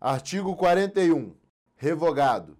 Artigo 41. Revogado.